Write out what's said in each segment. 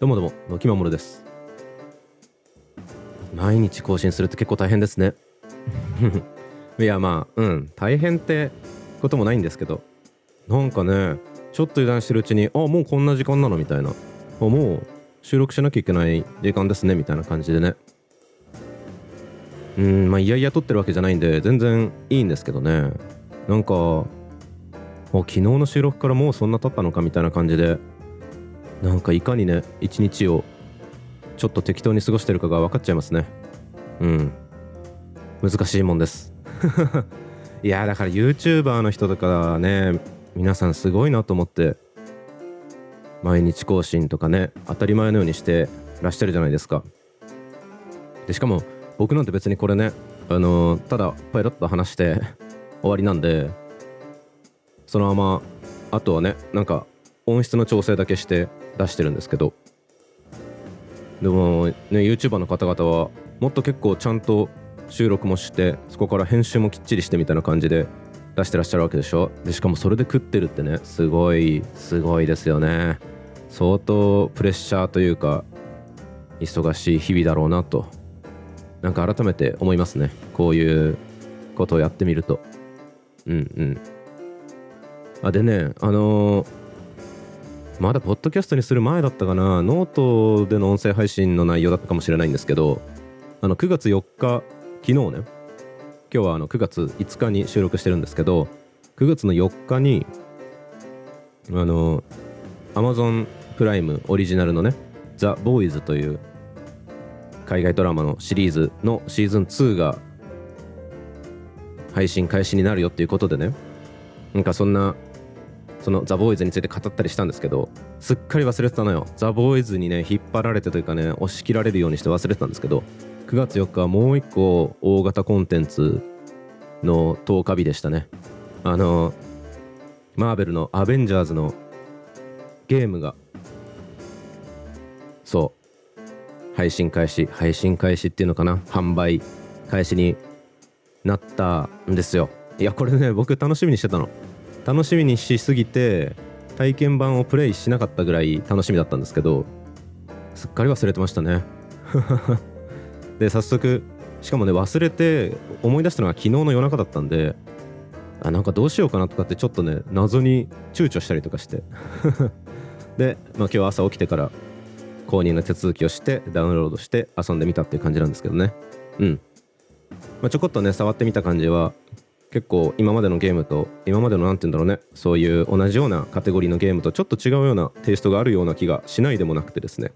どうもどうも、のきまもるです。毎日更新するって結構大変ですね。いや、まあ、うん、大変ってこともないんですけど、なんかね、ちょっと油断してるうちに、あ、もうこんな時間なのみたいな。あ、もう収録しなきゃいけない時間ですね、みたいな感じでね。うん、まあ、いやいや撮ってるわけじゃないんで、全然いいんですけどね。なんか、あ昨日の収録からもうそんな経ったのかみたいな感じでなんかいかにね一日をちょっと適当に過ごしてるかが分かっちゃいますね。うん。難しいもんです。いやだから YouTuber の人とかね皆さんすごいなと思って毎日更新とかね当たり前のようにしてらっしゃるじゃないですか。でしかも僕なんて別にこれねあのただパイロッと話して終わりなんでそのままあとはねなんか音質の調整だけして出してるんですけど。でもね YouTuber の方々はもっと結構ちゃんと収録もしてそこから編集もきっちりしてみたいな感じで出してらっしゃるわけでしょ？でしかもそれで食ってるってねすごいすごいですよね。相当プレッシャーというか忙しい日々だろうなと。なんか改めて思いますね。こういうことをやってみると。うんうん。あでねあのーまだポッドキャストにする前だったかな。ノートでの音声配信の内容だったかもしれないんですけどあの9月4日昨日ね今日はあの9月5日に収録してるんですけど9月の4日にあの Amazon プライムオリジナルのね「ザ・ボーイズという海外ドラマのシリーズのシーズン2が配信開始になるよっていうことでねなんかそんなそのザ・ボーイズについて語ったりしたんですけどすっかり忘れてたのよ。ザ・ボーイズにね引っ張られてというかね押し切られるようにして忘れてたんですけど9月4日はもう一個大型コンテンツの10日日でしたね。あのマーベルのアベンジャーズのゲームがそう配信開始配信開始っていうのかな販売開始になったんですよ。いやこれね僕楽しみにしてたの。楽しみにしすぎて体験版をプレイしなかったぐらい楽しみだったんですけどすっかり忘れてましたね。で早速しかもね忘れて思い出したのが昨日の夜中だったんであなんかどうしようかなとかってちょっとね謎に躊躇したりとかして。で、まあ、今日朝起きてから購入の手続きをしてダウンロードして遊んでみたっていう感じなんですけどね。うん、まあ、ちょこっとね触ってみた感じは結構今までのゲームと今までの何て言うんだろうねそういう同じようなカテゴリーのゲームとちょっと違うようなテイストがあるような気がしないでもなくてですね。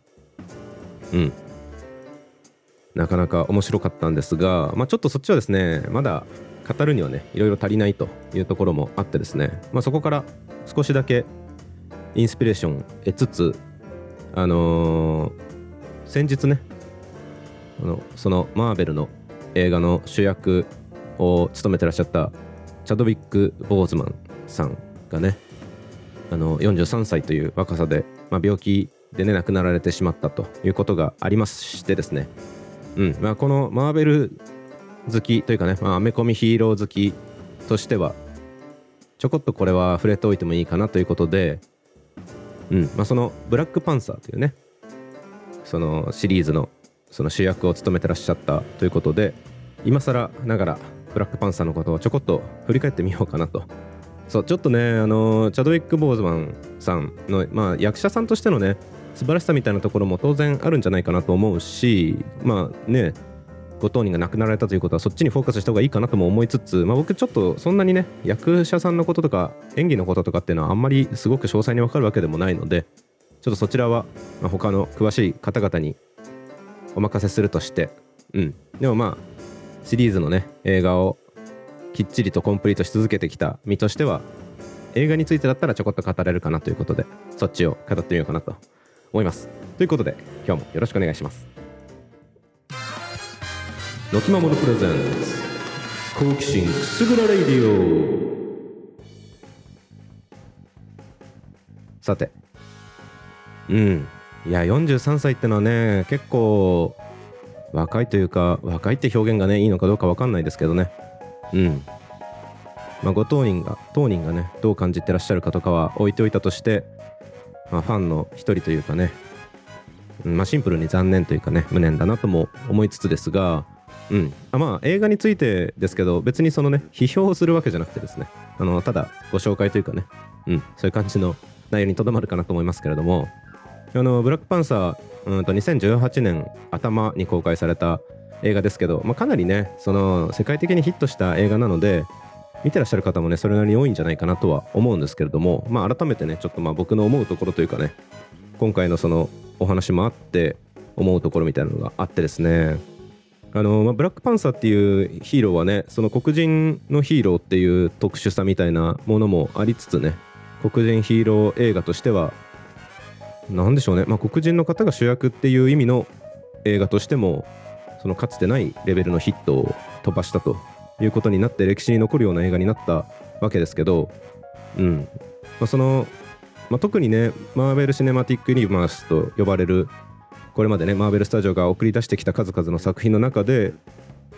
うん。なかなか面白かったんですが、まあ、ちょっとそっちはですねまだ語るにはねいろいろ足りないというところもあってですね、まあ、そこから少しだけインスピレーション得つつあのー先日ねあのそのマーベルの映画の主役を務めてらっしゃったチャドウィック・ボーズマンさんがねあの43歳という若さで、まあ、病気でね亡くなられてしまったということがありましてですね、うん。まあ、このマーベル好きというかね、まあ、アメコミヒーロー好きとしてはちょこっとこれは触れておいてもいいかなということで、うん。まあ、そのブラックパンサーというねそのシリーズのその主役を務めてらっしゃったということで今更ながらブラックパンサーのことをちょこっと振り返ってみようかなと。そうちょっとねあのチャドウィック・ボーズマンさんの、まあ、役者さんとしてのね素晴らしさみたいなところも当然あるんじゃないかなと思うしまあねご当人が亡くなられたということはそっちにフォーカスした方がいいかなとも思いつつ、まあ、僕ちょっとそんなにね役者さんのこととか演技のこととかっていうのはあんまりすごく詳細に分かるわけでもないのでちょっとそちらは、ま、他の詳しい方々にお任せするとしてうん。でもまあシリーズのね映画をきっちりとコンプリートし続けてきた身としては映画についてだったらちょこっと語れるかなということでそっちを語ってみようかなと思います。ということで今日もよろしくお願いします。のきまものプレゼンツ好奇心くすぐらレイディオさて。うん。いや43歳ってのはね結構若いというか若いって表現がねいいのかどうか分かんないですけどね。うん。まあご当人が当人がねどう感じてらっしゃるかとかは置いておいたとして、まあ、ファンの一人というかね。まあ、シンプルに残念というかね無念だなとも思いつつですが、うん。あまあ、映画についてですけど別にそのね批評をするわけじゃなくてですね。あのただご紹介というかね、うん、そういう感じの内容にとどまるかなと思いますけれども。あのブラックパンサーうんと2018年頭に公開された映画ですけど、まあ、かなりねその世界的にヒットした映画なので見てらっしゃる方もねそれなりに多いんじゃないかなとは思うんですけれども、まあ、改めてねちょっとまあ僕の思うところというかね今回のそのお話もあって思うところみたいなのがあってですね。あの、まあ、ブラックパンサーっていうヒーローはねその黒人のヒーローっていう特殊さみたいなものもありつつね黒人ヒーロー映画としては何でしょうね、まあ、黒人の方が主役っていう意味の映画としてもそのかつてないレベルのヒットを飛ばしたということになって歴史に残るような映画になったわけですけど、うん。まあ、その、まあ、特にねマーベル・シネマティック・ユニバースと呼ばれるこれまでねマーベル・スタジオが送り出してきた数々の作品の中で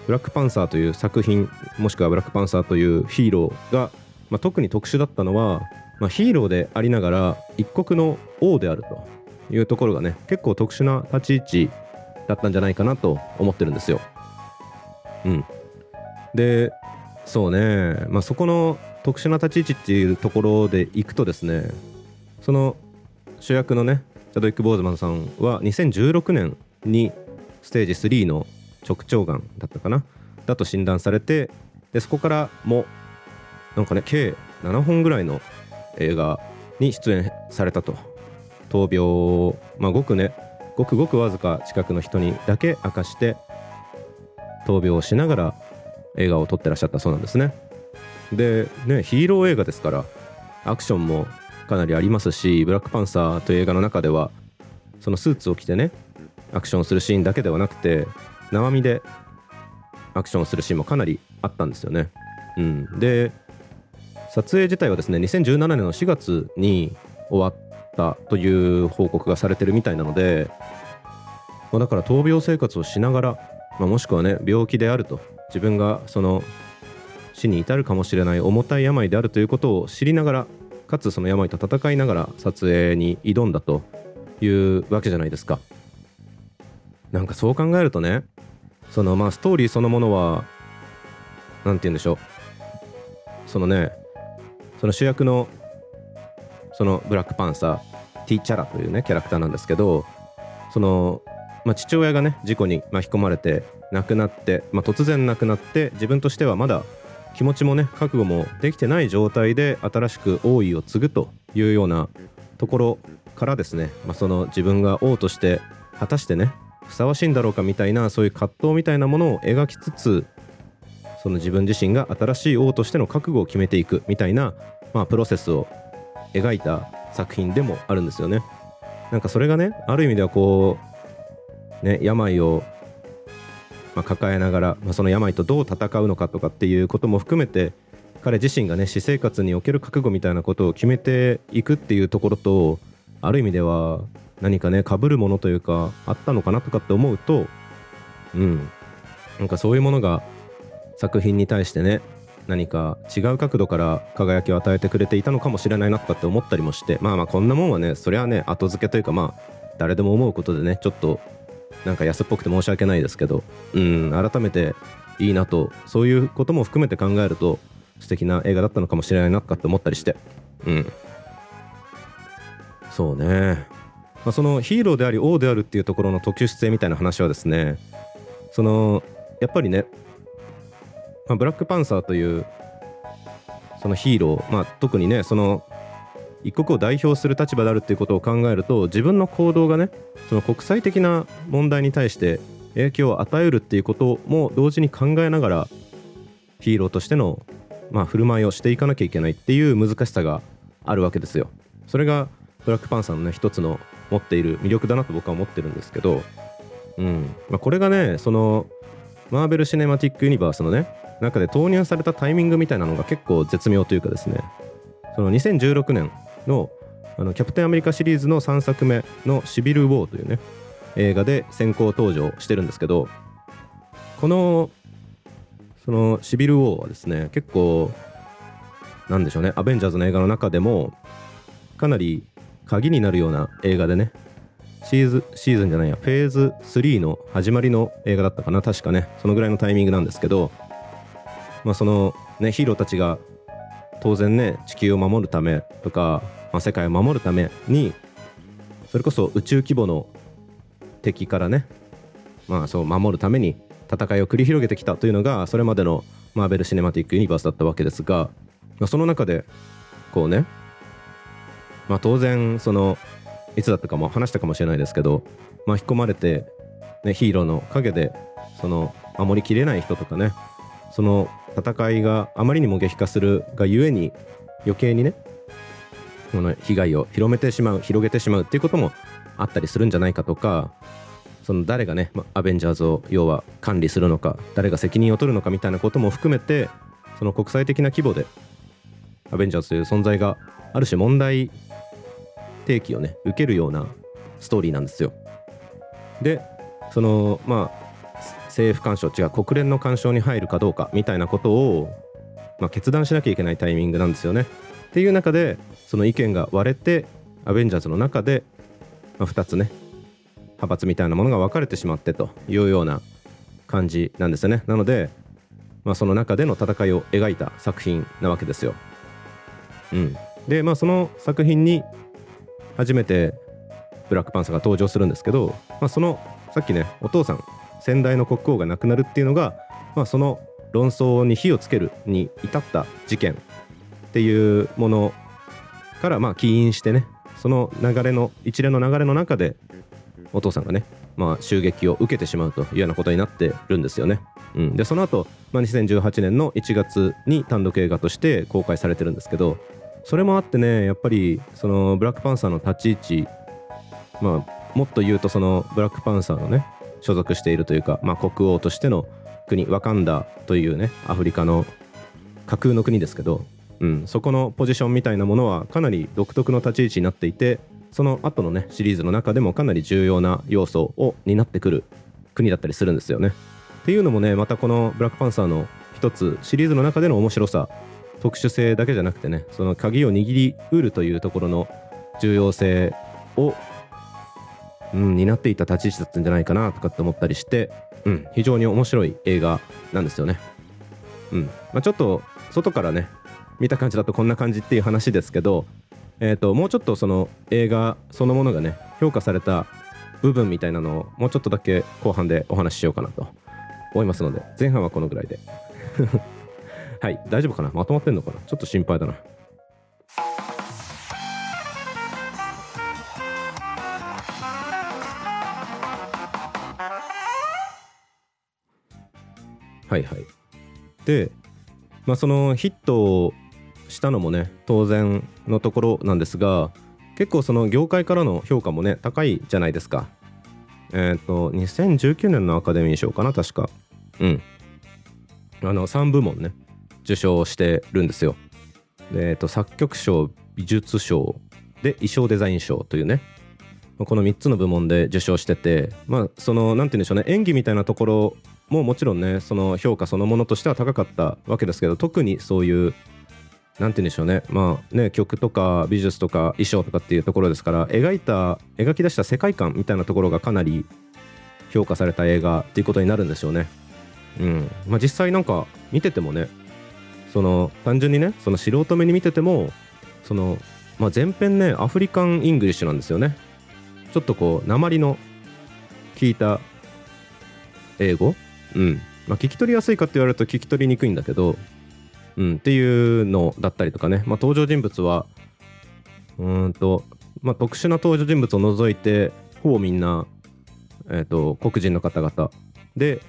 ブラックパンサーという作品もしくはブラックパンサーというヒーローが、まあ、特に特殊だったのはまあ、ヒーローでありながら一国の王であるというところがね結構特殊な立ち位置だったんじゃないかなと思ってるんですよ。うん、でそうね、まあ、そこの特殊な立ち位置っていうところでいくとですねその主役のねチャドウィック・ボーズマンさんは2016年にステージ3の直腸がんだったかなだと診断されてでそこからもなんかね計7本ぐらいの映画に出演されたと。闘病まあごくねごくごくわずか近くの人にだけ明かして闘病をしながら映画を撮ってらっしゃった。そうなんですね。でねヒーロー映画ですからアクションもかなりありますしブラックパンサーという映画の中ではそのスーツを着てねアクションするシーンだけではなくて生身でアクションするシーンもかなりあったんですよね。うん、で撮影自体はですね2017年の4月に終わったという報告がされてるみたいなので、まあ、だから闘病生活をしながら、まあ、もしくはね病気であると自分がその死に至るかもしれない重たい病であるということを知りながらかつその病と戦いながら撮影に挑んだというわけじゃないですか。なんかそう考えるとねそのまあストーリーそのものは何て言うんでしょう。そのねその主役のそのブラックパンサーティーチャラというねキャラクターなんですけどその、まあ、父親がね事故に巻き込まれて亡くなって、まあ、突然亡くなって自分としてはまだ気持ちもね覚悟もできてない状態で新しく王位を継ぐというようなところからですね、まあ、その自分が王として果たしてねふさわしいんだろうかみたいなそういう葛藤みたいなものを描きつつその自分自身が新しい王としての覚悟を決めていくみたいな、まあ、プロセスを描いた作品でもあるんですよね。なんかそれがねある意味ではこうね病を、まあ、抱えながら、まあ、その病とどう戦うのかとかっていうことも含めて彼自身がね私生活における覚悟みたいなことを決めていくっていうところとある意味では何かね被るものというかあったのかなとかって思うとうんなんかそういうものが作品に対してね何か違う角度から輝きを与えてくれていたのかもしれないなとかって思ったりもしてまあまあこんなもんはねそれはね後付けというかまあ誰でも思うことでねちょっとなんか安っぽくて申し訳ないですけどうん改めていいなとそういうことも含めて考えると素敵な映画だったのかもしれないなとかって思ったりしてうん。そうね、まあ、そのヒーローであり王であるっていうところの特殊性みたいな話はですねそのやっぱりねまあ、ブラックパンサーというそのヒーロー、まあ、特にねその一国を代表する立場であるっていうことを考えると自分の行動がねその国際的な問題に対して影響を与えるっていうことも同時に考えながらヒーローとしての、まあ、振る舞いをしていかなきゃいけないっていう難しさがあるわけですよ。それがブラックパンサーのね一つの持っている魅力だなと僕は思ってるんですけど、うんまあ、これがねそのマーベル・シネマティック・ユニバースのね中で投入されたタイミングみたいなのが結構絶妙というかですね。その2016年のあのキャプテンアメリカシリーズの3作目の「シビル・ウォー」というね映画で先行登場してるんですけどこのそのシビル・ウォーはですね結構なんでしょうねアベンジャーズの映画の中でもかなり鍵になるような映画でねシーズシーズンじゃないやフェーズ3の始まりの映画だったかな確かね。そのぐらいのタイミングなんですけどまあそのねヒーローたちが当然ね地球を守るためとか、まあ、世界を守るためにそれこそ宇宙規模の敵からねまあそう守るために戦いを繰り広げてきたというのがそれまでのマーベル・シネマティック・ユニバースだったわけですが、まあ、その中でこうねまあ当然そのいつだったかも話したかもしれないですけど巻き込まれて、ね、ヒーローの陰でその守りきれない人とかねその戦いがあまりにも激化するがゆえに余計にねこの被害を広めてしまう広げてしまうっていうこともあったりするんじゃないかとかその誰がね、まアベンジャーズを要は管理するのか誰が責任を取るのかみたいなことも含めてその国際的な規模でアベンジャーズという存在がある種問題提起をね受けるようなストーリーなんですよ。でそのまあ政府干渉違う国連の干渉に入るかどうかみたいなことを、まあ、決断しなきゃいけないタイミングなんですよね。っていう中でその意見が割れてアベンジャーズの中で、まあ、2つね派閥みたいなものが分かれてしまってというような感じなんですよね。なので、まあ、その中での戦いを描いた作品なわけですよ。うん、でまあその作品に初めてブラックパンサーが登場するんですけど、まあ、そのさっきねお父さん先代の国王が亡くなるっていうのが、まあ、その論争に火をつけるに至った事件っていうものからまあ起因してねその流れの一連の流れの中でお父さんがね、まあ、襲撃を受けてしまうというようなことになってるんですよね。うん、でその後、まあ2018年の1月に単独映画として公開されてるんですけどそれもあってねやっぱりそのブラックパンサーの立ち位置まあもっと言うとそのブラックパンサーのね所属しているというか、まあ、国王としての国ワカンダというねアフリカの架空の国ですけど、うん、そこのポジションみたいなものはかなり独特の立ち位置になっていてその後のねシリーズの中でもかなり重要な要素を担ってくる国だったりするんですよね。っていうのもねまたこのブラックパンサーの一つシリーズの中での面白さ特殊性だけじゃなくてねその鍵を握りうるというところの重要性を、うん、担っていた立ち位置だったんじゃないかなとかって思ったりして、うん、非常に面白い映画なんですよね。うん。まあ、ちょっと外からね見た感じだとこんな感じっていう話ですけど、えーと、もうちょっとその映画そのものがね評価された部分みたいなのをもうちょっとだけ後半でお話ししようかなと思いますので前半はこのぐらいで。はい大丈夫かな？まとまってんのかな？ちょっと心配だな。はいはい。でまあそのヒットをしたのもね当然のところなんですが結構その業界からの評価もね高いじゃないですか。えっ、ー、と2019年のアカデミー賞かな確か。うん。あの3部門ね受賞してるんですよ。でえっと、作曲賞美術賞で衣装デザイン賞というねこの3つの部門で受賞しててまあその何て言うんでしょうね演技みたいなところももちろんねその評価そのものとしては高かったわけですけど特にそういう何て言うんでしょうね。まあね曲とか美術とか衣装とかっていうところですから描いた描き出した世界観みたいなところがかなり評価された映画っていうことになるんですよね。うん。まあ、実際なんか見ててもねその単純にねその素人目に見ててもその、まあ、全編ね African English なんですよね。ちょっとこう訛りの効いた英語うん。まあ聞き取りやすいかって言われると聞き取りにくいんだけどうんっていうのだったりとかね、まあ、登場人物はうんと、まあ、特殊な登場人物を除いてほぼみんな、えーと黒人の方々。で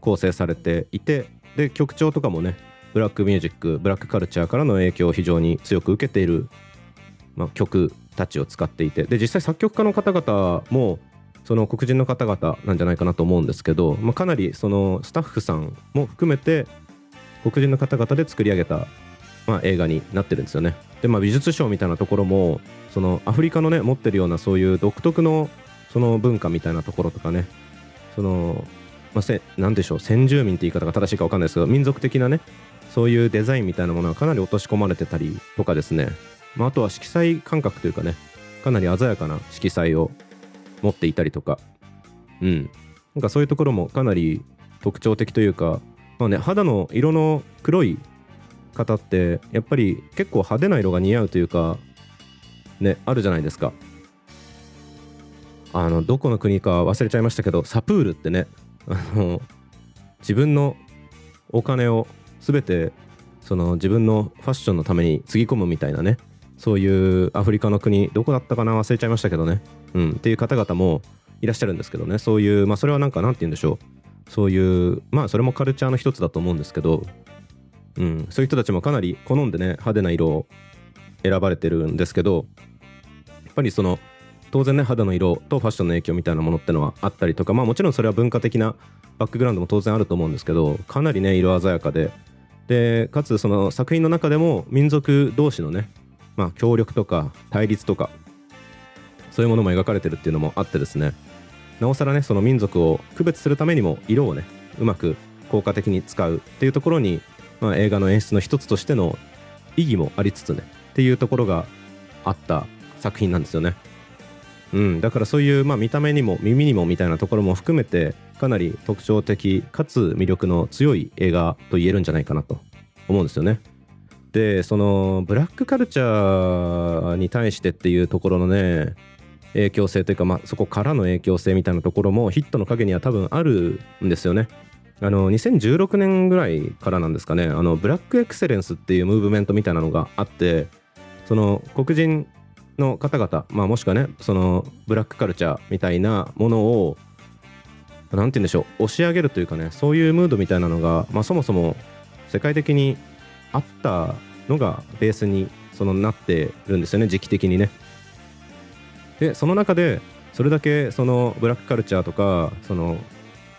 構成されていてで曲調とかもねブラックミュージックブラックカルチャーからの影響を非常に強く受けている、まあ、曲たちを使っていて。で実際作曲家の方々もその黒人の方々なんじゃないかなと思うんですけど、まあ、かなりそのスタッフさんも含めて黒人の方々で作り上げた、まあ、映画になってるんですよね。でまあ美術賞みたいなところもそのアフリカのね持ってるようなそういう独特のその文化みたいなところとかねそのまあ、せなんでしょう先住民って言い方が正しいか分かんないですけど民族的なねそういうデザインみたいなものがかなり落とし込まれてたりとかですね、まあ、あとは色彩感覚というかねかなり鮮やかな色彩を持っていたりとか。うん。なんかそういうところもかなり特徴的というかまあね肌の色の黒い方ってやっぱり結構派手な色が似合うというかねあるじゃないですか。あのどこの国か忘れちゃいましたけどサプールってねあの自分のお金を全てその自分のファッションのためにつぎ込むみたいなねそういうアフリカの国どこだったかな？忘れちゃいましたけどね、うん、っていう方々もいらっしゃるんですけどね。そういうまあそれはなんかなんて言うんでしょう。そういうまあそれもカルチャーの一つだと思うんですけど、うん、そういう人たちもかなり好んでね派手な色を選ばれてるんですけどやっぱりその当然ね肌の色とファッションの影響みたいなものってのはあったりとかまあもちろんそれは文化的なバックグラウンドも当然あると思うんですけどかなりね色鮮やかで。でかつその作品の中でも民族同士のねまあ、協力とか対立とかそういうものも描かれてるっていうのもあってですねなおさらねその民族を区別するためにも色をねうまく効果的に使うっていうところに、まあ、映画の演出の一つとしての意義もありつつねっていうところがあった作品なんですよね。うん、だからそういう、まあ、見た目にも耳にもみたいなところも含めてかなり特徴的かつ魅力の強い映画と言えるんじゃないかなと思うんですよね。でそのブラックカルチャーに対してっていうところのね影響性というか、まあ、そこからの影響性みたいなところもヒットの陰には多分あるんですよね。あの2016年ぐらいからなんですかねあのブラックエクセレンスっていうムーブメントみたいなのがあってその黒人の方々、まあ、もしくはねそのブラックカルチャーみたいなものを何て言うんでしょう押し上げるというかねそういうムードみたいなのが、まあ、そもそも世界的にあったのがベースにそのなってるんですよね時期的にね。でその中でそれだけそのブラックカルチャーとかその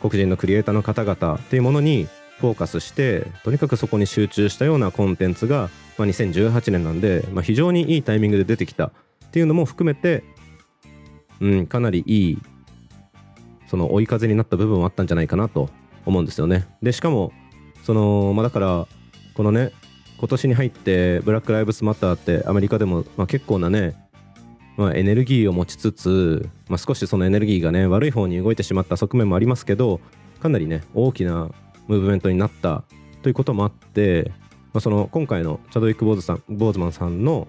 黒人のクリエイターの方々っていうものにフォーカスしてとにかくそこに集中したようなコンテンツが、まあ、2018年なんで、まあ、非常にいいタイミングで出てきたっていうのも含めて、うん、かなりいいその追い風になった部分はあったんじゃないかなと思うんですよね。でしかもその、まあ、だからこのね今年に入ってブラック・ライブスマターってアメリカでも、まあ、結構なね、まあ、エネルギーを持ちつつ、まあ、少しそのエネルギーがね悪い方に動いてしまった側面もありますけどかなりね大きなムーブメントになったということもあって、まあ、その今回のチャドウィック・ボーズさんボーズマンさんの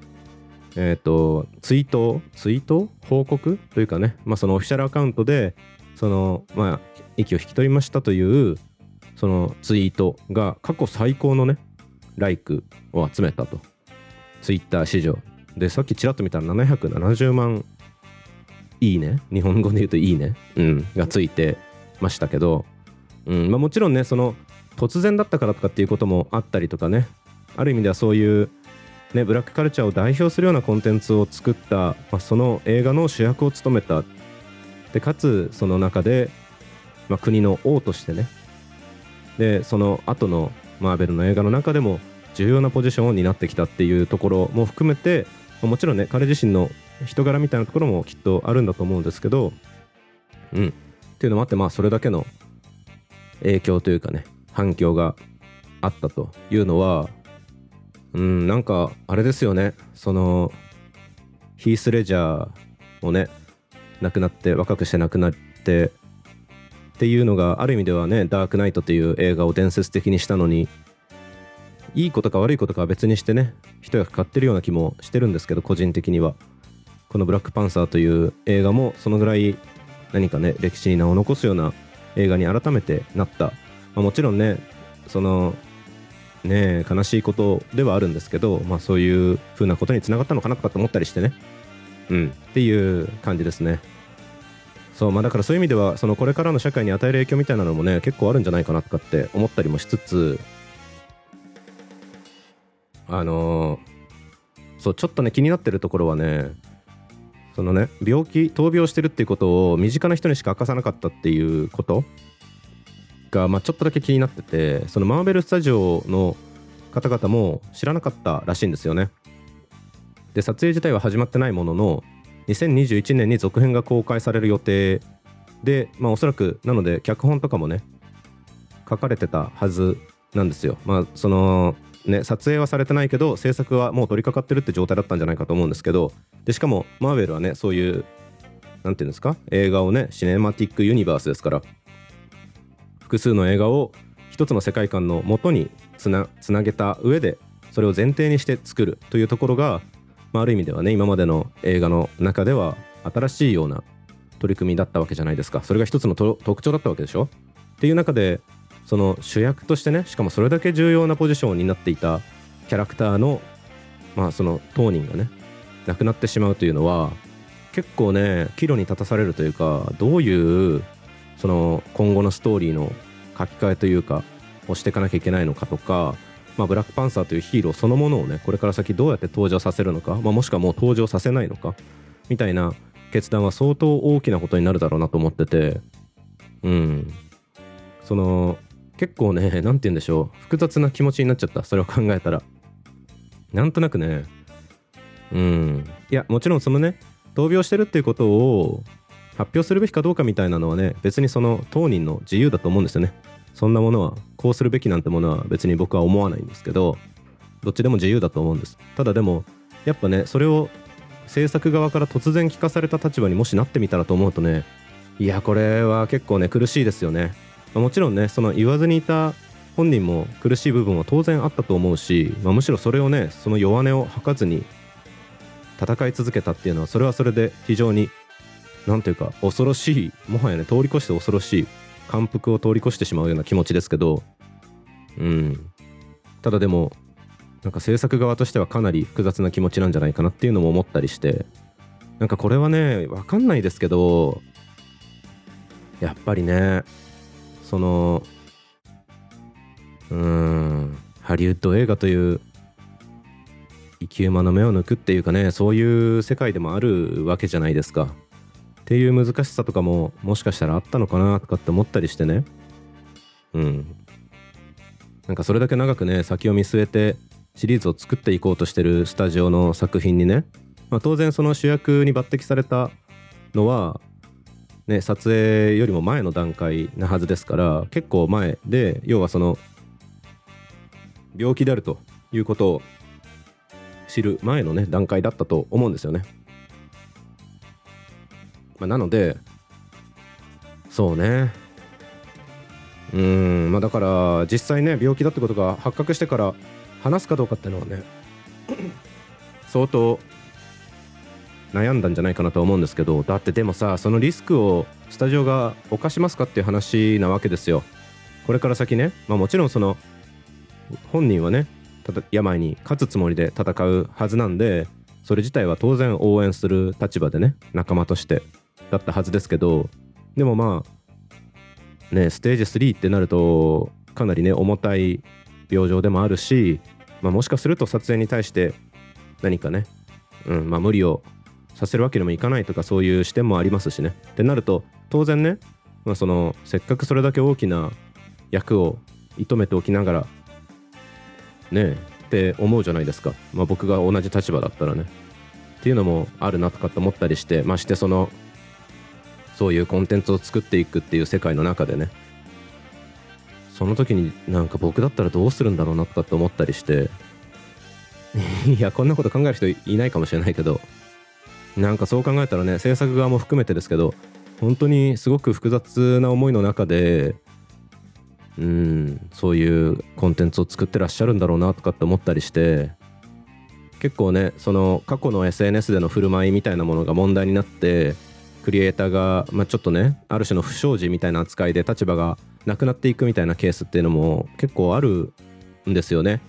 えっ、ー、とツイートツイート報告というかね、まあ、そのオフィシャルアカウントでそのまあ息を引き取りましたというそのツイートが過去最高のねライクを集めたと。ツイッター史上。で、さっきちらっと見たら770万いいね。日本語で言うといいね。うん。がついてましたけど、うんまあ、もちろんね、その突然だったからとかっていうこともあったりとかね、ある意味ではそういう、ね、ブラックカルチャーを代表するようなコンテンツを作った、まあ、その映画の主役を務めた。で、かつ、その中で、まあ、国の王としてね、で、その後のマーベルの映画の中でも重要なポジションを担ってきたっていうところも含めてもちろんね彼自身の人柄みたいなところもきっとあるんだと思うんですけどうん。っていうのもあってまあそれだけの影響というかね反響があったというのはうんなんかあれですよね。そのヒース・レジャーをね亡くなって若くして亡くなってっていうのがある意味ではね「ダークナイト」という映画を伝説的にしたのにいいことか悪いことかは別にしてね一役買ってるような気もしてるんですけど個人的には。この「ブラックパンサー」という映画もそのぐらい何かね歴史に名を残すような映画に改めてなった、まあ、もちろんねそのね悲しいことではあるんですけど、まあ、そういう風なことにつながったのかなとかって思ったりしてね。うん。っていう感じですね。そうまあ、だからそういう意味ではそのこれからの社会に与える影響みたいなのもね結構あるんじゃないかなとかって思ったりもしつつあのー、そうちょっとね気になってるところはねそのね病気闘病してるっていうことを身近な人にしか明かさなかったっていうことが、まあ、ちょっとだけ気になっててそのマーベル・スタジオの方々も知らなかったらしいんですよね。で撮影自体は始まってないものの2021年に続編が公開される予定で、まあ、おそらくなので脚本とかもね書かれてたはずなんですよ。まあそのね、撮影はされてないけど制作はもう取り掛かってるって状態だったんじゃないかと思うんですけどでしかもマーベルはねそういう何て言うんですか映画をねシネマティックユニバースですから複数の映画を一つの世界観のもとにつなつなげた上でそれを前提にして作るというところが、まあ、ある意味ではね今までの映画の中では新しいような取り組みだったわけじゃないですか。それが一つの特徴だったわけでしょ？っていう中でその主役としてねしかもそれだけ重要なポジションになっていたキャラクターのまあその当人がね亡くなってしまうというのは結構ね岐路に立たされるというかどういうその今後のストーリーの書き換えというかをしていかなきゃいけないのかとか、まあ、ブラックパンサーというヒーローそのものをねこれから先どうやって登場させるのか、まあ、もしくはもう登場させないのかみたいな決断は相当大きなことになるだろうなと思っててうん。その結構ね何て言うんでしょう複雑な気持ちになっちゃった。それを考えたら。なんとなくねうん。いやもちろんそのね闘病してるっていうことを発表するべきかどうかみたいなのはね別にその当人の自由だと思うんですよね。そんなものはこうするべきなんてものは別に僕は思わないんですけどどっちでも自由だと思うんです。ただでもやっぱねそれを制作側から突然聞かされた立場にもしなってみたらと思うとねいやこれは結構ね苦しいですよね。もちろんねその言わずにいた本人も苦しい部分は当然あったと思うし、まあ、むしろそれをねその弱音を吐かずに戦い続けたっていうのはそれはそれで非常に何ていうか恐ろしいもはやね通り越して恐ろしい感服を通り越してしまうような気持ちですけどうん。ただでもなんか制作側としてはかなり複雑な気持ちなんじゃないかなっていうのも思ったりしてなんかこれはね分かんないですけどやっぱりねそのうんハリウッド映画という生き馬の目を抜くっていうかねそういう世界でもあるわけじゃないですか。っていう難しさとかももしかしたらあったのかなとかって思ったりしてね。うん。なんかそれだけ長くね先を見据えてシリーズを作っていこうとしてるスタジオの作品にね、まあ、当然その主役に抜擢されたのはね撮影よりも前の段階なはずですから結構前で要はその病気であるということを知る前のね段階だったと思うんですよね。まあ、なのでそうね。うんまあだから実際ね病気だってことが発覚してから話すかどうかっていうのはね 相当悩んだんじゃないかなと思うんですけどだってでもさそのリスクをスタジオが犯しますかっていう話なわけですよ。これから先ねまあもちろんその本人はねただ病に勝つつもりで戦うはずなんでそれ自体は当然応援する立場でね仲間としてだったはずですけどでもまあねステージ3ってなるとかなりね重たい病状でもあるし、まあ、もしかすると撮影に対して何かね、うんまあ、無理をさせるわけにもいかないとかそういう視点もありますしね。ってなると当然ね、まあ、そのせっかくそれだけ大きな役を射止めておきながらねって思うじゃないですか、まあ、僕が同じ立場だったらね。っていうのもあるなとかって思ったりしてましてそのそういうコンテンツを作っていくっていう世界の中でね。その時になんか僕だったらどうするんだろうなとかって思ったりして。いやこんなこと考える人いないかもしれないけど。なんかそう考えたらね制作側も含めてですけど本当にすごく複雑な思いの中でうんそういうコンテンツを作ってらっしゃるんだろうなとかって思ったりして。結構ねその過去の SNS での振る舞いみたいなものが問題になってクリエイターが、まあ、ちょっとねある種の不祥事みたいな扱いで立場がなくなっていくみたいなケースっていうのも結構あるんですよね。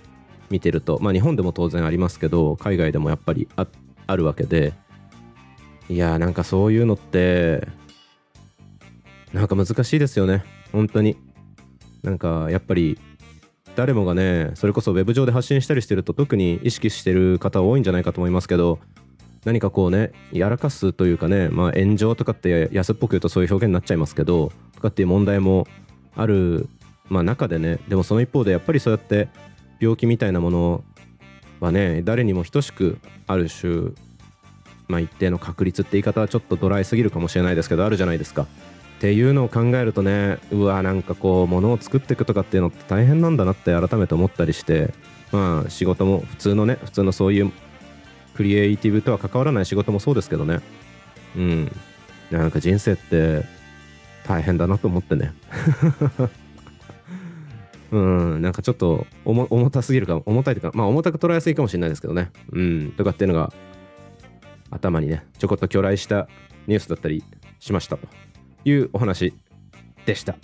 見てると。まあ日本でも当然ありますけど海外でもやっぱりああるわけで。いやーなんかそういうのってなんか難しいですよね。本当に。なんかやっぱり誰もがねそれこそウェブ上で発信したりしてると特に意識してる方多いんじゃないかと思いますけど何かこうねやらかすというかね、まあ、炎上とかって安っぽく言うとそういう表現になっちゃいますけどとかっていう問題もある、まあ、中でねでもその一方でやっぱりそうやって病気みたいなものはね誰にも等しくある種、まあ、一定の確率って言い方はちょっとドライすぎるかもしれないですけどあるじゃないですか。っていうのを考えるとねうわなんかこう物を作っていくとかっていうのって大変なんだなって改めて思ったりしてまあ仕事も普通のね普通のそういうクリエイティブとは関わらない仕事もそうですけどね。うん。なんか人生って大変だなと思ってね。うん。なんかちょっと重重たすぎるか重たいというかまあ重たく捉えやすいかもしれないですけどね。うん。とかっていうのが頭にねちょこっと巨来したニュースだったりしました。というお話でした。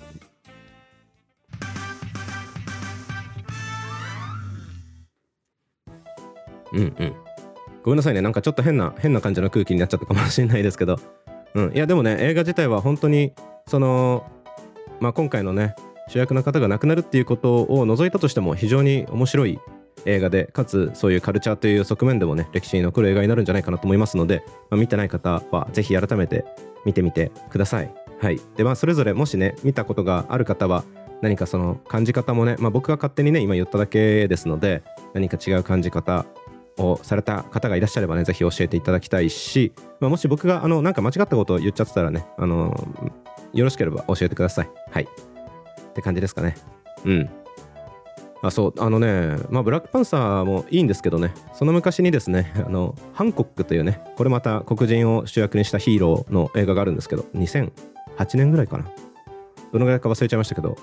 うんうん。ごめんなさいね。なんかちょっと変な変な感じの空気になっちゃったかもしれないですけど。うん。いやでもね映画自体は本当にそのまあ今回のね主役の方が亡くなるっていうことを除いたとしても非常に面白い映画でかつそういうカルチャーという側面でもね歴史に残る映画になるんじゃないかなと思いますので、まあ、見てない方はぜひ改めて見てみてください。はい。でまあそれぞれもしね見たことがある方は何かその感じ方もね、まあ、僕が勝手にね今言っただけですので何か違う感じ方をされた方がいらっしゃればねぜひ教えていただきたいし、まあ、もし僕があのなんか間違ったことを言っちゃってたらねあのよろしければ教えてください。はい。って感じですかね。うん。あそう。あのねまあブラックパンサーもいいんですけどね。その昔にですね あのハンコックというねこれまた黒人を主役にしたヒーローの映画があるんですけど2008年ぐらいかな。どのぐらいか忘れちゃいましたけど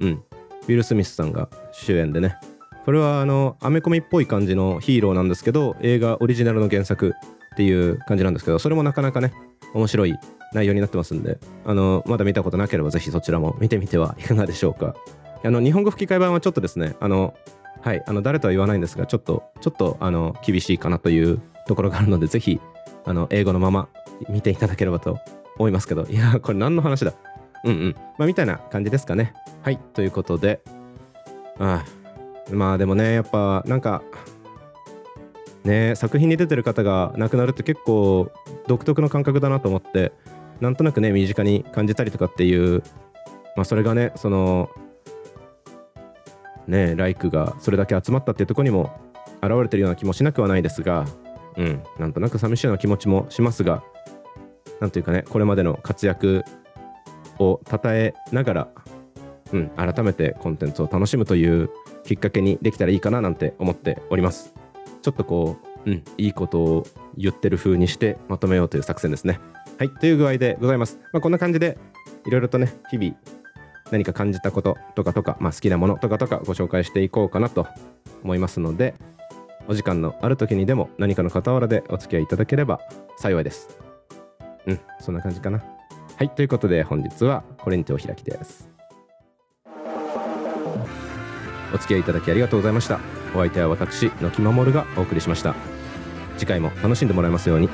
うん。ウィル・スミスさんが主演でねこれはあのアメコミっぽい感じのヒーローなんですけど映画オリジナルの原作っていう感じなんですけどそれもなかなかね面白い内容になってますんであのまだ見たことなければぜひそちらも見てみてはいかがでしょうか。あの日本語吹き替え版はちょっとですねあのはいあの誰とは言わないんですがちょっとちょっとあの厳しいかなというところがあるのでぜひあの英語のまま見ていただければと思いますけど。いやこれ何の話だ？うんうん。まあみたいな感じですかね。はいということで。ああまあでもねやっぱなんかね作品に出てる方が亡くなるって結構独特の感覚だなと思ってなんとなくね身近に感じたりとかっていうまあそれがねそのねライクがそれだけ集まったっていうとこにも現れてるような気もしなくはないですがうんなんとなく寂しいような気持ちもしますがなんというかねこれまでの活躍を称えながら、うん、改めてコンテンツを楽しむというきっかけにできたらいいかななんて思っております。ちょっとこう、うん、いいことを言ってる風にしてまとめようという作戦ですね。はいという具合でございます、まあ、こんな感じでいろいろとね日々何か感じたこととかとか、まあ、好きなものとかとかご紹介していこうかなと思いますのでお時間のある時にでも何かの傍らでお付き合いいただければ幸いです。うんそんな感じかな。はいということで本日はこれにてお開きです。お付き合いいただきありがとうございました。お相手は私のきまもるがお送りしました。次回も楽しんでもらえますように。